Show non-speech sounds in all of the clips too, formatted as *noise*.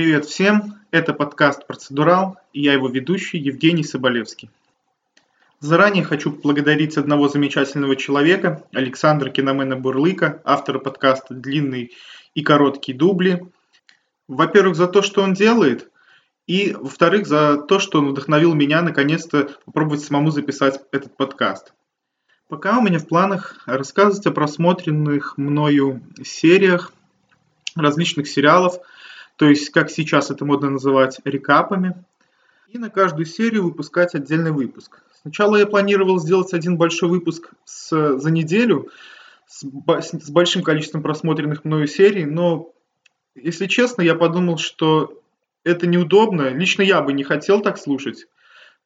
Привет всем, это подкаст «Процедурал» и я его ведущий Евгений Соболевский. Заранее хочу поблагодарить одного замечательного человека, Александра Киномена Бурлыка, автора подкаста «Длинный и короткий дубли». Во-первых, за то, что он делает, и, во-вторых, за то, что он вдохновил меня наконец-то попробовать самому записать этот подкаст. Пока у меня в планах рассказывать о просмотренных мною сериях, различных сериалов, то есть, как сейчас это модно называть, рекапами, и на каждую серию выпускать отдельный выпуск. Сначала я планировал сделать один большой выпуск с, за неделю с, с большим количеством просмотренных мною серий, но, если честно, я подумал, что это неудобно. Лично я бы не хотел так слушать,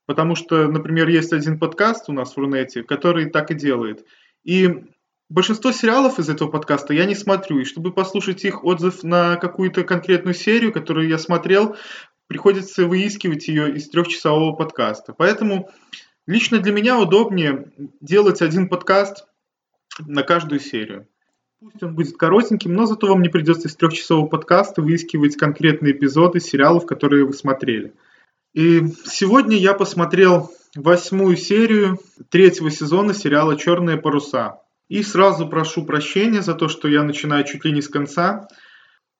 потому что, например, есть один подкаст у нас в Рунете, который так и делает. И большинство сериалов из этого подкаста я не смотрю, и чтобы послушать их отзыв на какую-то конкретную серию, которую я смотрел, приходится выискивать ее из трехчасового подкаста. Поэтому лично для меня удобнее делать один подкаст на каждую серию. Пусть он будет коротеньким, но зато вам не придется из трехчасового подкаста выискивать конкретные эпизоды сериалов, которые вы смотрели. И сегодня я посмотрел восьмую серию третьего сезона сериала «Черные паруса». И сразу прошу прощения за то, что я начинаю чуть ли не с конца.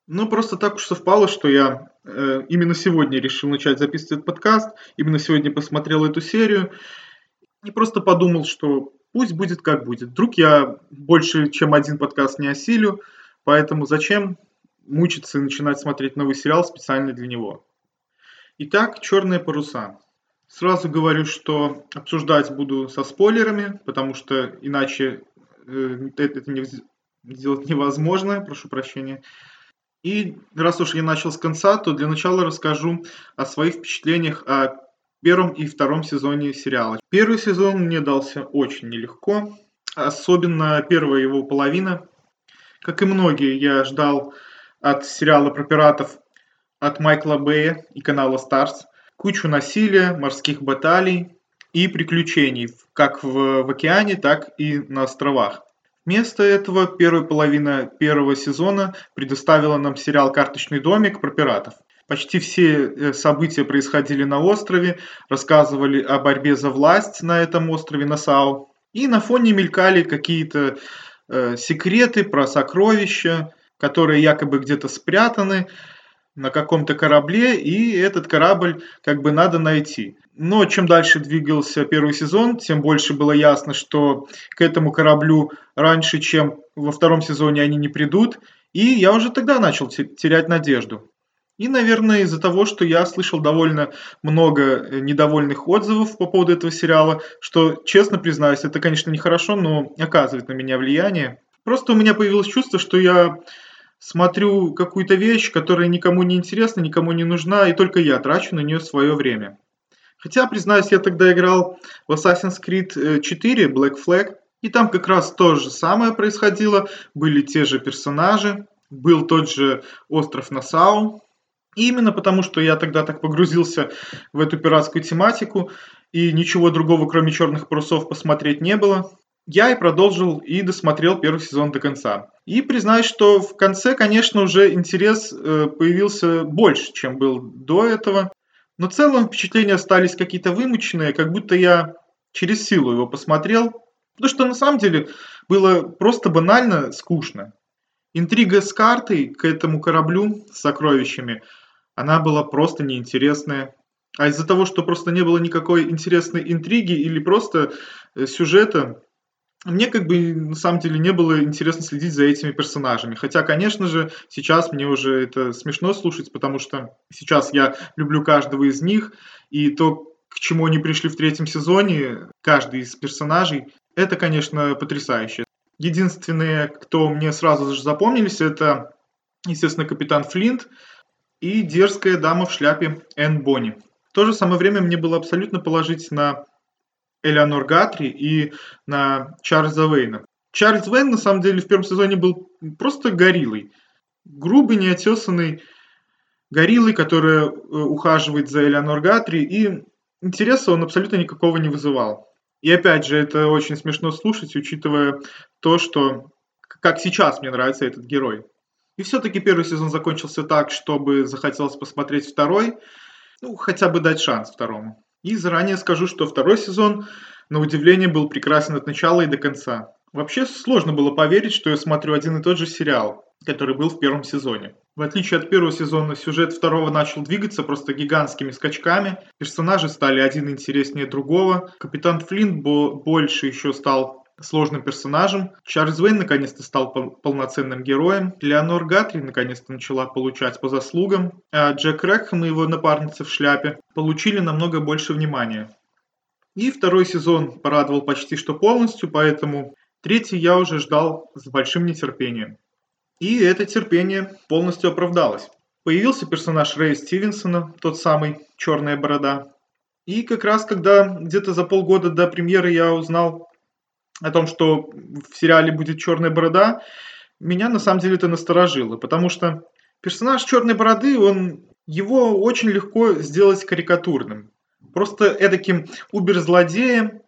Ну, просто так уж совпало, что я э, именно сегодня решил начать записывать этот подкаст, именно сегодня посмотрел эту серию. И просто подумал, что пусть будет как будет. Вдруг я больше, чем один подкаст не осилю, поэтому зачем мучиться и начинать смотреть новый сериал специально для него. Итак, «Черные паруса». Сразу говорю, что обсуждать буду со спойлерами, потому что иначе это не, сделать невозможно, прошу прощения. И раз уж я начал с конца, то для начала расскажу о своих впечатлениях о первом и втором сезоне сериала. Первый сезон мне дался очень нелегко, особенно первая его половина. Как и многие, я ждал от сериала про пиратов от Майкла Бэя и канала Старс кучу насилия, морских баталий и приключений, как в, в океане, так и на островах. Вместо этого первая половина первого сезона предоставила нам сериал «Карточный домик» про пиратов. Почти все э, события происходили на острове, рассказывали о борьбе за власть на этом острове Насау. И на фоне мелькали какие-то э, секреты про сокровища, которые якобы где-то спрятаны на каком-то корабле, и этот корабль как бы надо найти. Но чем дальше двигался первый сезон, тем больше было ясно, что к этому кораблю раньше, чем во втором сезоне они не придут, и я уже тогда начал терять надежду. И, наверное, из-за того, что я слышал довольно много э, недовольных отзывов по поводу этого сериала, что, честно признаюсь, это, конечно, нехорошо, но оказывает на меня влияние. Просто у меня появилось чувство, что я смотрю какую-то вещь, которая никому не интересна, никому не нужна, и только я трачу на нее свое время. Хотя, признаюсь, я тогда играл в Assassin's Creed 4 э, Black Flag, и там как раз то же самое происходило, были те же персонажи, был тот же остров Насау, и именно потому, что я тогда так погрузился в эту пиратскую тематику, и ничего другого, кроме черных парусов, посмотреть не было, я и продолжил и досмотрел первый сезон до конца. И признаюсь, что в конце, конечно, уже интерес э, появился больше, чем был до этого. Но в целом впечатления остались какие-то вымученные, как будто я через силу его посмотрел. Потому что на самом деле было просто банально скучно. Интрига с картой к этому кораблю с сокровищами – она была просто неинтересная. А из-за того, что просто не было никакой интересной интриги или просто э, сюжета, мне как бы на самом деле не было интересно следить за этими персонажами. Хотя, конечно же, сейчас мне уже это смешно слушать, потому что сейчас я люблю каждого из них, и то, к чему они пришли в третьем сезоне, каждый из персонажей, это, конечно, потрясающе. Единственные, кто мне сразу же запомнились, это, естественно, капитан Флинт, и дерзкая дама в шляпе Энн Бонни. В то же самое время мне было абсолютно положить на Элеонор Гатри и на Чарльза Вейна. Чарльз Вейн, на самом деле, в первом сезоне был просто гориллой. Грубый, неотесанный гориллой, которая э, ухаживает за Элеонор Гатри, и интереса он абсолютно никакого не вызывал. И опять же, это очень смешно слушать, учитывая то, что как сейчас мне нравится этот герой. И все-таки первый сезон закончился так, чтобы захотелось посмотреть второй, ну, хотя бы дать шанс второму. И заранее скажу, что второй сезон, на удивление, был прекрасен от начала и до конца. Вообще сложно было поверить, что я смотрю один и тот же сериал, который был в первом сезоне. В отличие от первого сезона, сюжет второго начал двигаться просто гигантскими скачками. Персонажи стали один интереснее другого. Капитан Флинт больше еще стал сложным персонажем. Чарльз Вейн наконец-то стал полноценным героем. Леонор Гатри наконец-то начала получать по заслугам. А Джек Рекхэм и его напарница в шляпе получили намного больше внимания. И второй сезон порадовал почти что полностью, поэтому третий я уже ждал с большим нетерпением. И это терпение полностью оправдалось. Появился персонаж Рэя Стивенсона, тот самый «Черная борода». И как раз когда где-то за полгода до премьеры я узнал о том, что в сериале будет «Черная борода», меня на самом деле это насторожило, потому что персонаж «Черной бороды», он, его очень легко сделать карикатурным. Просто эдаким убер-злодеем,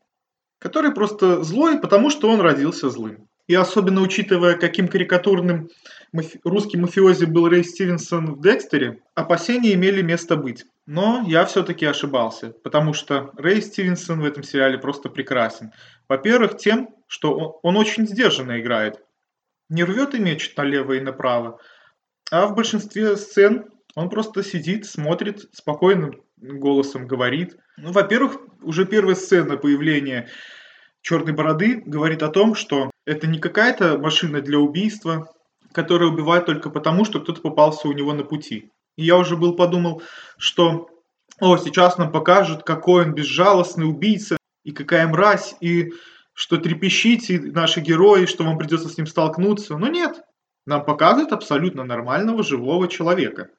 который просто злой, потому что он родился злым. И особенно учитывая, каким карикатурным мафи- русский мафиози был Рэй Стивенсон в Декстере, опасения имели место быть. Но я все-таки ошибался, потому что Рэй Стивенсон в этом сериале просто прекрасен. Во-первых, тем, что он, он очень сдержанно играет. Не рвет и мечет налево и направо, а в большинстве сцен он просто сидит, смотрит, спокойным голосом говорит. Ну, во-первых, уже первая сцена появления черной бороды говорит о том, что это не какая-то машина для убийства, которая убивает только потому, что кто-то попался у него на пути. И я уже был подумал, что о, сейчас нам покажут, какой он безжалостный убийца, и какая мразь, и что трепещите наши герои, что вам придется с ним столкнуться. Но нет, нам показывают абсолютно нормального живого человека,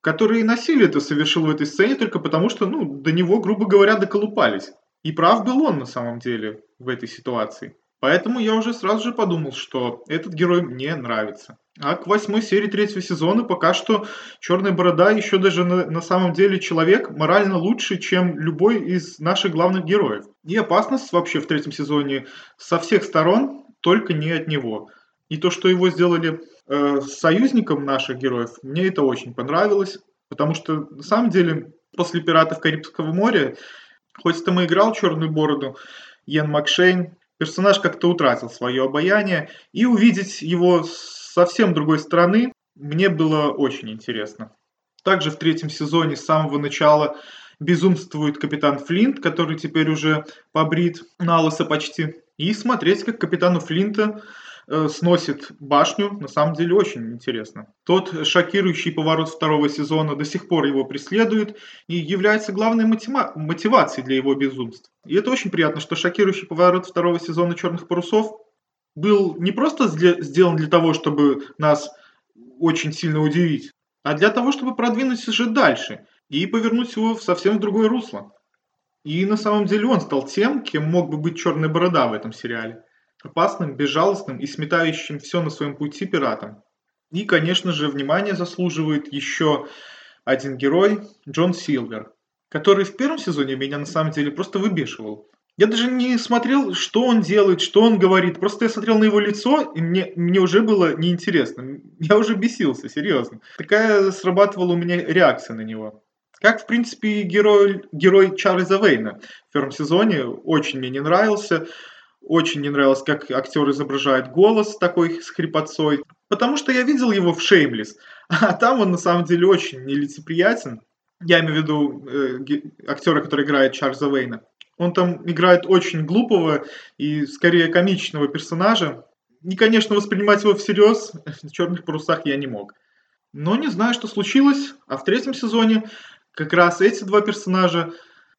который насилие это совершил в этой сцене только потому, что ну, до него, грубо говоря, доколупались. И прав был он на самом деле в этой ситуации. Поэтому я уже сразу же подумал, что этот герой мне нравится. А к восьмой серии третьего сезона пока что Черная Борода еще даже на, на самом деле человек морально лучше, чем любой из наших главных героев. И опасность вообще в третьем сезоне со всех сторон, только не от него. И то, что его сделали э, союзником наших героев, мне это очень понравилось. Потому что на самом деле после «Пиратов Карибского моря», хоть там и играл Черную Бороду, Йен Макшейн, персонаж как-то утратил свое обаяние, и увидеть его совсем другой стороны мне было очень интересно. Также в третьем сезоне с самого начала безумствует капитан Флинт, который теперь уже побрит на лысо почти. И смотреть, как капитану Флинта э, сносит башню, на самом деле очень интересно. Тот шокирующий поворот второго сезона до сих пор его преследует и является главной мотива- мотивацией для его безумств. И это очень приятно, что шокирующий поворот второго сезона «Черных парусов» был не просто сделан для того, чтобы нас очень сильно удивить, а для того, чтобы продвинуть сюжет дальше и повернуть его в совсем другое русло. И на самом деле он стал тем, кем мог бы быть Черная Борода в этом сериале. Опасным, безжалостным и сметающим все на своем пути пиратом. И, конечно же, внимание заслуживает еще один герой, Джон Силвер, который в первом сезоне меня на самом деле просто выбешивал. Я даже не смотрел, что он делает, что он говорит. Просто я смотрел на его лицо, и мне, мне уже было неинтересно. Я уже бесился, серьезно. Такая срабатывала у меня реакция на него. Как, в принципе, герой, герой Чарльза Вейна в первом сезоне очень мне не нравился. Очень не нравилось, как актер изображает голос такой с хрипотцой. Потому что я видел его в «Шеймлес», *laughs* а там он на самом деле очень нелицеприятен. Я имею в виду э, актера, который играет Чарльза Вейна. Он там играет очень глупого и скорее комичного персонажа. И, конечно, воспринимать его всерьез в «Черных парусах» я не мог. Но не знаю, что случилось, а в третьем сезоне как раз эти два персонажа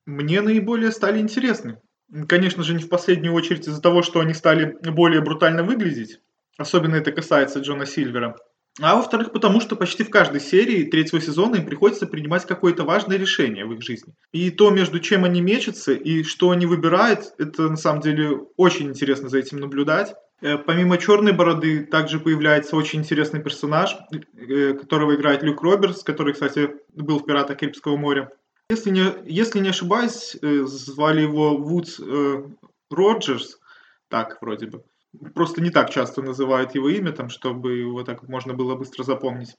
мне наиболее стали интересны. Конечно же, не в последнюю очередь из-за того, что они стали более брутально выглядеть. Особенно это касается Джона Сильвера. А во-вторых, потому что почти в каждой серии третьего сезона им приходится принимать какое-то важное решение в их жизни. И то, между чем они мечутся и что они выбирают, это на самом деле очень интересно за этим наблюдать. Э, помимо черной бороды также появляется очень интересный персонаж, э, которого играет Люк Робертс, который, кстати, был в «Пиратах Карибского моря». Если не, если не ошибаюсь, э, звали его Вудс Роджерс, так вроде бы. Просто не так часто называют его имя, там, чтобы его так можно было быстро запомнить.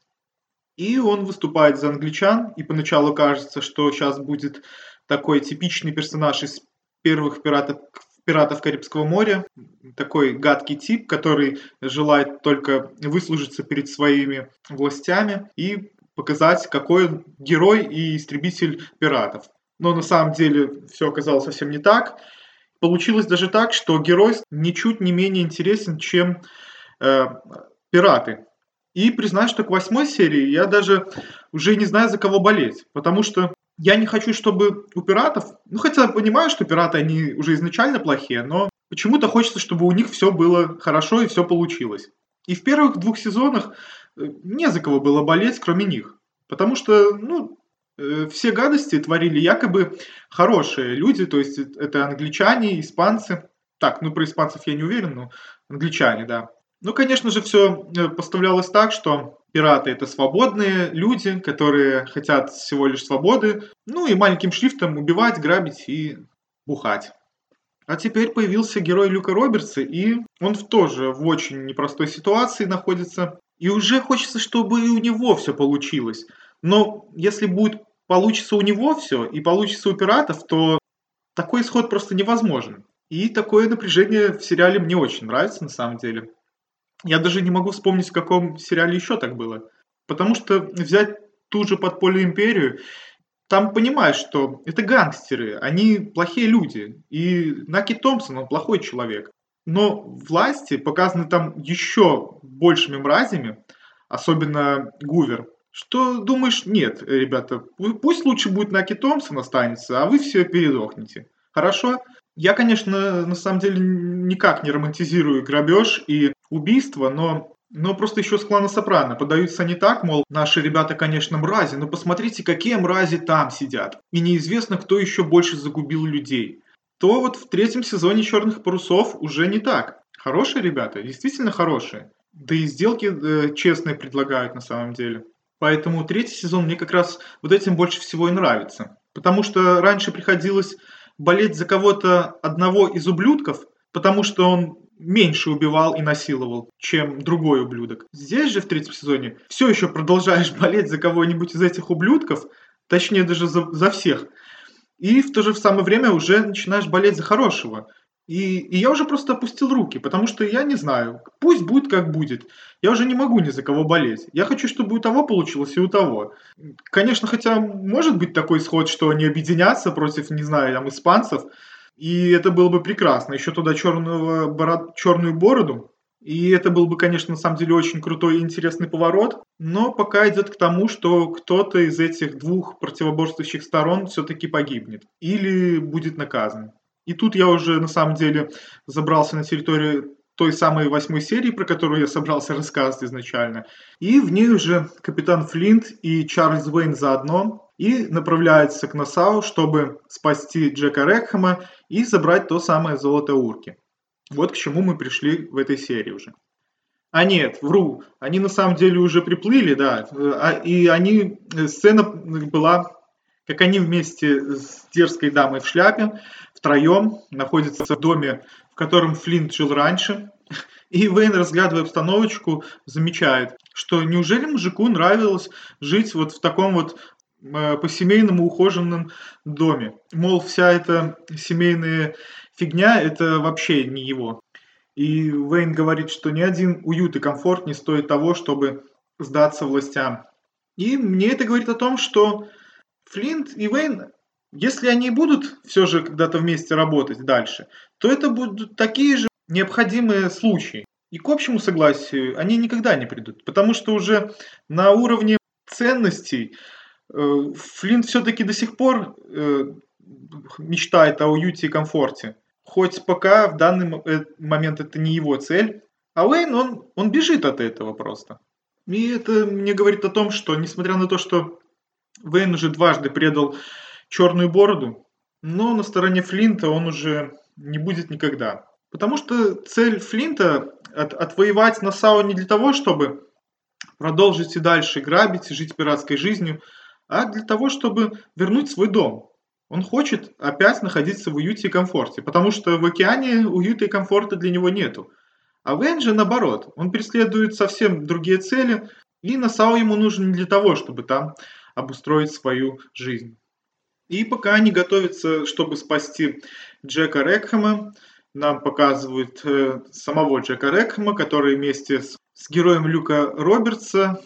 И он выступает за англичан, и поначалу кажется, что сейчас будет такой типичный персонаж из первых пиратов, пиратов Карибского моря, такой гадкий тип, который желает только выслужиться перед своими властями и показать, какой он герой и истребитель пиратов. Но на самом деле все оказалось совсем не так. Получилось даже так, что герой ничуть не менее интересен, чем э, пираты. И признаюсь, что к восьмой серии я даже уже не знаю, за кого болеть. Потому что я не хочу, чтобы у пиратов, ну хотя понимаю, что пираты, они уже изначально плохие, но почему-то хочется, чтобы у них все было хорошо и все получилось. И в первых двух сезонах э, не за кого было болеть, кроме них. Потому что, ну, все гадости творили якобы хорошие люди, то есть это англичане, испанцы. Так, ну про испанцев я не уверен, но англичане, да. Ну, конечно же, все э, поставлялось так, что пираты это свободные люди, которые хотят всего лишь свободы, ну и маленьким шрифтом убивать, грабить и бухать. А теперь появился герой Люка Робертса, и он тоже в очень непростой ситуации находится. И уже хочется, чтобы и у него все получилось. Но если будет получится у него все и получится у пиратов, то такой исход просто невозможен. И такое напряжение в сериале мне очень нравится на самом деле. Я даже не могу вспомнить, в каком сериале еще так было. Потому что взять ту же подпольную империю, там понимаешь, что это гангстеры, они плохие люди. И Наки Томпсон, он плохой человек. Но власти показаны там еще большими мразями, особенно Гувер. Что думаешь, нет, ребята, пусть лучше будет Наки Томпсон останется, а вы все передохнете. Хорошо? Я, конечно, на самом деле никак не романтизирую грабеж и убийство, но но просто еще с клана Сопрано подаются не так, мол, наши ребята, конечно, мрази, но посмотрите, какие мрази там сидят. И неизвестно, кто еще больше загубил людей. То вот в третьем сезоне «Черных парусов» уже не так. Хорошие ребята, действительно хорошие. Да и сделки э, честные предлагают на самом деле. Поэтому третий сезон мне как раз вот этим больше всего и нравится. Потому что раньше приходилось болеть за кого-то одного из ублюдков, потому что он меньше убивал и насиловал, чем другой ублюдок. Здесь же в третьем сезоне все еще продолжаешь *laughs* болеть за кого-нибудь из этих ублюдков, точнее даже за, за всех. И в то же самое время уже начинаешь болеть за хорошего. И, и я уже просто опустил руки, потому что я не знаю, пусть будет как будет. Я уже не могу ни за кого болеть. Я хочу, чтобы у того получилось и у того. Конечно, хотя может быть такой исход, что они объединятся против, не знаю, там, испанцев, и это было бы прекрасно. Еще туда черную, бород... черную бороду. И это был бы, конечно, на самом деле очень крутой и интересный поворот. Но пока идет к тому, что кто-то из этих двух противоборствующих сторон все-таки погибнет. Или будет наказан. И тут я уже на самом деле забрался на территорию той самой восьмой серии, про которую я собрался рассказывать изначально. И в ней уже капитан Флинт и Чарльз Уэйн заодно и направляются к Насау, чтобы спасти Джека Рекхэма и забрать то самое золото Урки. Вот к чему мы пришли в этой серии уже. А нет, вру, они на самом деле уже приплыли, да, а, и они, сцена была, как они вместе с дерзкой дамой в шляпе, втроем находятся в доме котором Флинт жил раньше. И Вейн, разглядывая обстановочку, замечает, что неужели мужику нравилось жить вот в таком вот э, по-семейному ухоженном доме. Мол, вся эта семейная фигня – это вообще не его. И Вейн говорит, что ни один уют и комфорт не стоит того, чтобы сдаться властям. И мне это говорит о том, что Флинт и Вейн если они будут все же когда-то вместе работать дальше, то это будут такие же необходимые случаи. И к общему согласию они никогда не придут, потому что уже на уровне ценностей э, Флинт все-таки до сих пор э, мечтает о уюте и комфорте. Хоть пока в данный э, момент это не его цель, а Уэйн, он, он бежит от этого просто. И это мне говорит о том, что несмотря на то, что Уэйн уже дважды предал черную бороду, но на стороне Флинта он уже не будет никогда. Потому что цель Флинта от, отвоевать Насау не для того, чтобы продолжить и дальше грабить и жить пиратской жизнью, а для того, чтобы вернуть свой дом. Он хочет опять находиться в уюте и комфорте, потому что в океане уюта и комфорта для него нету. А Вэнь же наоборот, он преследует совсем другие цели, и Насау ему нужен не для того, чтобы там обустроить свою жизнь. И пока они готовятся, чтобы спасти Джека Рекхэма, нам показывают э, самого Джека Рекхэма, который вместе с, с героем Люка Робертса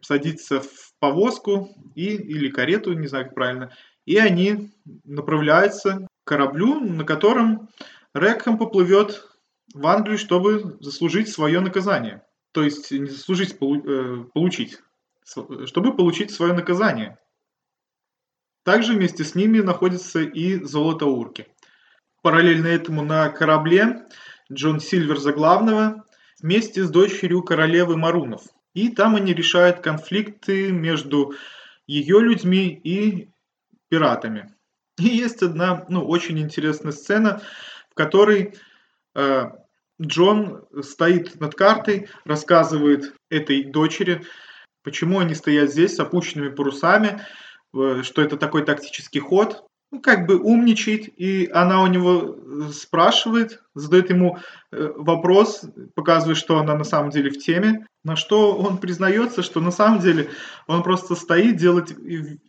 садится в повозку и, или карету, не знаю как правильно, и они направляются к кораблю, на котором Рекхэм поплывет в Англию, чтобы заслужить свое наказание. То есть не заслужить, э, получить, чтобы получить свое наказание. Также вместе с ними находится и золото урки. Параллельно этому на корабле Джон Сильвер за главного вместе с дочерью королевы Марунов. И там они решают конфликты между ее людьми и пиратами. И есть одна ну, очень интересная сцена, в которой э, Джон стоит над картой, рассказывает этой дочери, почему они стоят здесь с опущенными парусами, что это такой тактический ход, ну, как бы умничает, и она у него э, спрашивает, задает ему э, вопрос, показывает, что она на самом деле в теме, на что он признается, что на самом деле он просто стоит, делает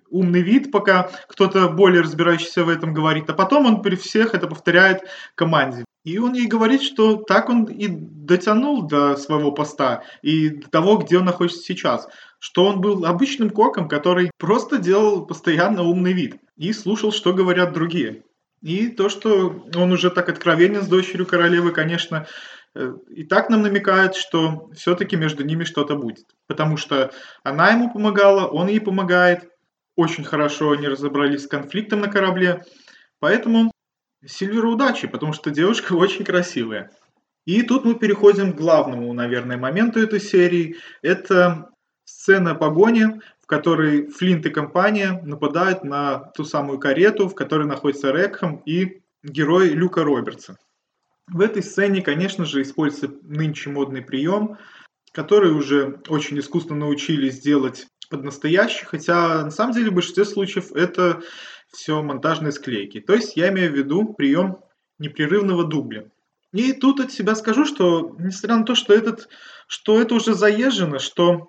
умный вид, пока кто-то более разбирающийся в этом говорит, а потом он при всех это повторяет команде. И он ей говорит, что так он и дотянул до своего поста и до того, где он находится сейчас. Что он был обычным коком, который просто делал постоянно умный вид и слушал, что говорят другие. И то, что он уже так откровенен с дочерью королевы, конечно, э, и так нам намекает, что все-таки между ними что-то будет. Потому что она ему помогала, он ей помогает. Очень хорошо они разобрались с конфликтом на корабле. Поэтому Сильверу удачи, потому что девушка *laughs* очень красивая. И тут мы переходим к главному, наверное, моменту этой серии. Это сцена погони, в которой Флинт и компания нападают на ту самую карету, в которой находится Рекхэм и герой Люка Робертса. В этой сцене, конечно же, используется нынче модный прием, который уже очень искусно научились делать под настоящий, хотя на самом деле в большинстве случаев это все монтажные склейки. То есть я имею в виду прием непрерывного дубля. И тут от себя скажу, что несмотря на то, что, этот, что это уже заезжено, что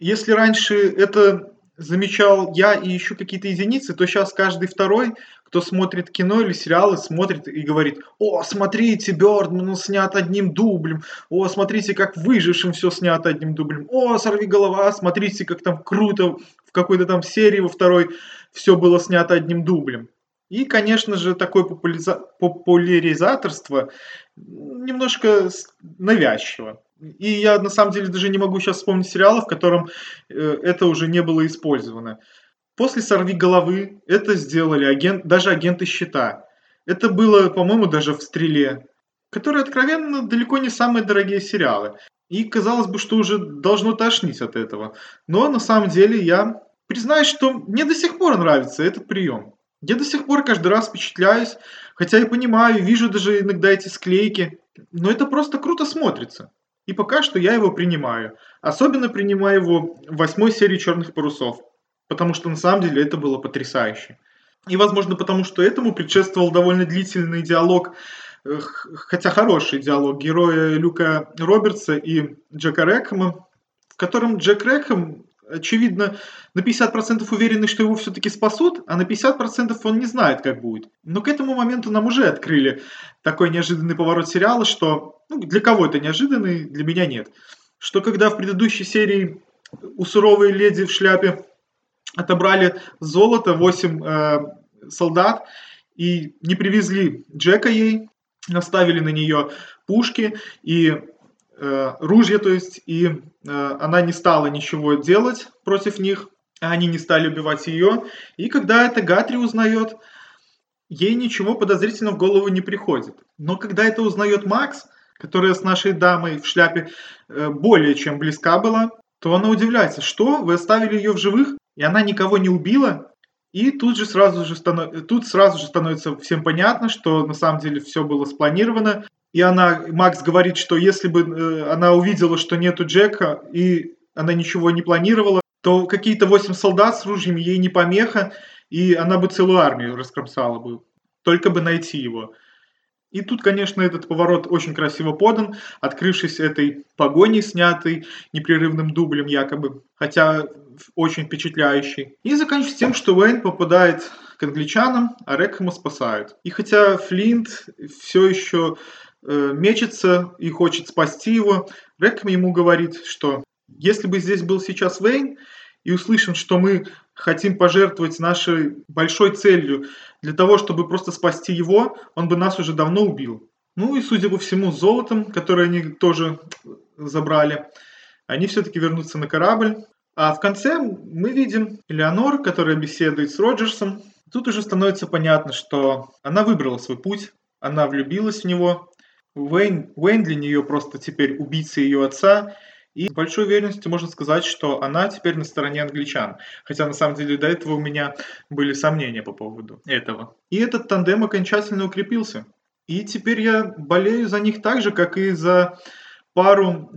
если раньше это замечал я и еще какие-то единицы, то сейчас каждый второй, кто смотрит кино или сериалы, смотрит и говорит, о, смотрите, Бёрдман снят одним дублем, о, смотрите, как выжившим все снято одним дублем, о, сорви голова, смотрите, как там круто в какой-то там серии во второй все было снято одним дублем. И, конечно же, такое популяриза- популяризаторство немножко навязчиво. И я на самом деле даже не могу сейчас вспомнить сериала, в котором э, это уже не было использовано. После «Сорви головы» это сделали агент, даже агенты щита. Это было, по-моему, даже в «Стреле», которые откровенно далеко не самые дорогие сериалы. И казалось бы, что уже должно тошнить от этого. Но на самом деле я признаюсь, что мне до сих пор нравится этот прием. Я до сих пор каждый раз впечатляюсь, хотя и понимаю, вижу даже иногда эти склейки, но это просто круто смотрится. И пока что я его принимаю. Особенно принимаю его в восьмой серии «Черных парусов», потому что на самом деле это было потрясающе. И, возможно, потому что этому предшествовал довольно длительный диалог, э, хотя хороший диалог героя Люка Робертса и Джека Рэкхэма, в котором Джек Рэкхэм очевидно, на 50% уверены, что его все-таки спасут, а на 50% он не знает, как будет. Но к этому моменту нам уже открыли такой неожиданный поворот сериала, что ну, для кого это неожиданный, для меня нет. Что когда в предыдущей серии у суровой леди в шляпе отобрали золото, 8 э, солдат, и не привезли Джека ей, оставили на нее пушки, и ружья, то есть, и э, она не стала ничего делать против них, они не стали убивать ее. И когда это Гатри узнает, ей ничего подозрительного в голову не приходит. Но когда это узнает Макс, которая с нашей дамой в шляпе э, более чем близка была, то она удивляется, что вы оставили ее в живых, и она никого не убила, и тут же сразу же, станов... тут сразу же становится всем понятно, что на самом деле все было спланировано, и она, Макс говорит, что если бы э, она увидела, что нету Джека, и она ничего не планировала, то какие-то восемь солдат с ружьями ей не помеха, и она бы целую армию раскромсала бы, только бы найти его. И тут, конечно, этот поворот очень красиво подан, открывшись этой погоней, снятой непрерывным дублем якобы, хотя очень впечатляющий. И заканчивается тем, что Уэйн попадает к англичанам, а Рекхэма спасают. И хотя Флинт все еще мечется и хочет спасти его, Рекхэм ему говорит, что если бы здесь был сейчас Вейн, и услышим, что мы хотим пожертвовать нашей большой целью для того, чтобы просто спасти его, он бы нас уже давно убил. Ну и, судя по всему, золотом, которое они тоже забрали, они все-таки вернутся на корабль. А в конце мы видим Элеонор, которая беседует с Роджерсом. Тут уже становится понятно, что она выбрала свой путь, она влюбилась в него. Уэйн, Уэйн для нее просто теперь убийца ее отца, и с большой уверенностью можно сказать, что она теперь на стороне англичан. Хотя на самом деле до этого у меня были сомнения по поводу этого. И этот тандем окончательно укрепился. И теперь я болею за них так же, как и за пару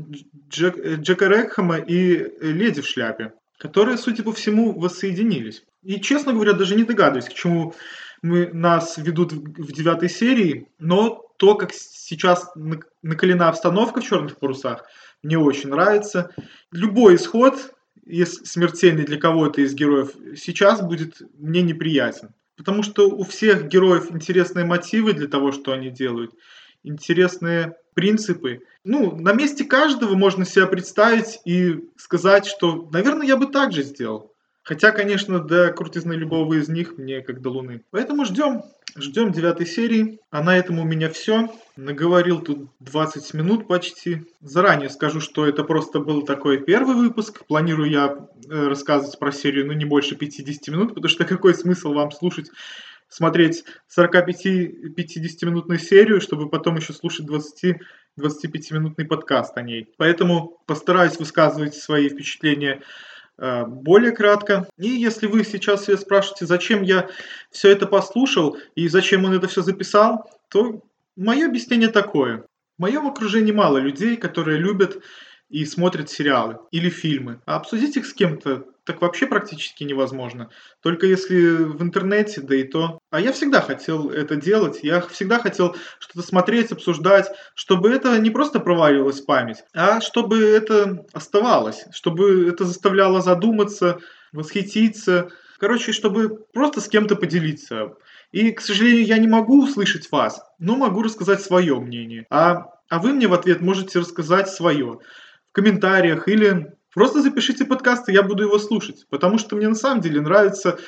Джек, Джека Рекхэма и Леди в шляпе, которые, судя по всему, воссоединились. И, честно говоря, даже не догадываюсь, к чему мы, нас ведут в девятой серии, но то, как сейчас накалена обстановка в «Черных парусах», мне очень нравится. Любой исход, если смертельный для кого-то из героев, сейчас будет мне неприятен. Потому что у всех героев интересные мотивы для того, что они делают, интересные принципы. Ну, на месте каждого можно себя представить и сказать, что, наверное, я бы так же сделал. Хотя, конечно, до крутизны любого из них мне как до луны. Поэтому ждем. Ждем девятой серии. А на этом у меня все. Наговорил тут 20 минут почти. Заранее скажу, что это просто был такой первый выпуск. Планирую я э, рассказывать про серию, ну, не больше 50 минут, потому что какой смысл вам слушать смотреть 45-50-минутную серию, чтобы потом еще слушать 20 25-минутный подкаст о ней. Поэтому постараюсь высказывать свои впечатления более кратко. И если вы сейчас себя спрашиваете, зачем я все это послушал и зачем он это все записал, то мое объяснение такое. В моем окружении мало людей, которые любят и смотрят сериалы или фильмы. А обсудить их с кем-то так вообще практически невозможно. Только если в интернете, да и то. А я всегда хотел это делать. Я всегда хотел что-то смотреть, обсуждать, чтобы это не просто проваливалось в память, а чтобы это оставалось, чтобы это заставляло задуматься, восхититься. Короче, чтобы просто с кем-то поделиться. И, к сожалению, я не могу услышать вас, но могу рассказать свое мнение. А, а вы мне в ответ можете рассказать свое в комментариях или просто запишите подкаст, и я буду его слушать, потому что мне на самом деле нравится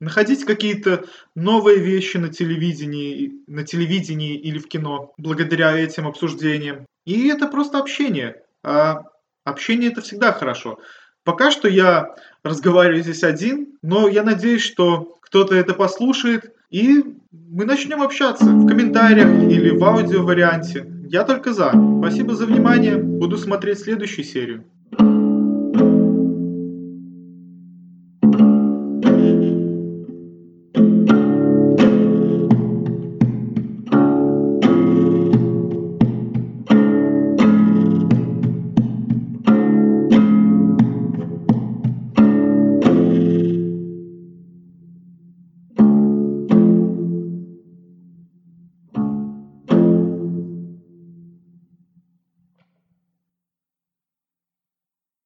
находить какие-то новые вещи на телевидении, на телевидении или в кино благодаря этим обсуждениям. И это просто общение. А общение это всегда хорошо. Пока что я разговариваю здесь один, но я надеюсь, что кто-то это послушает, и мы начнем общаться в комментариях или в аудио варианте. Я только за. Спасибо за внимание. Буду смотреть следующую серию.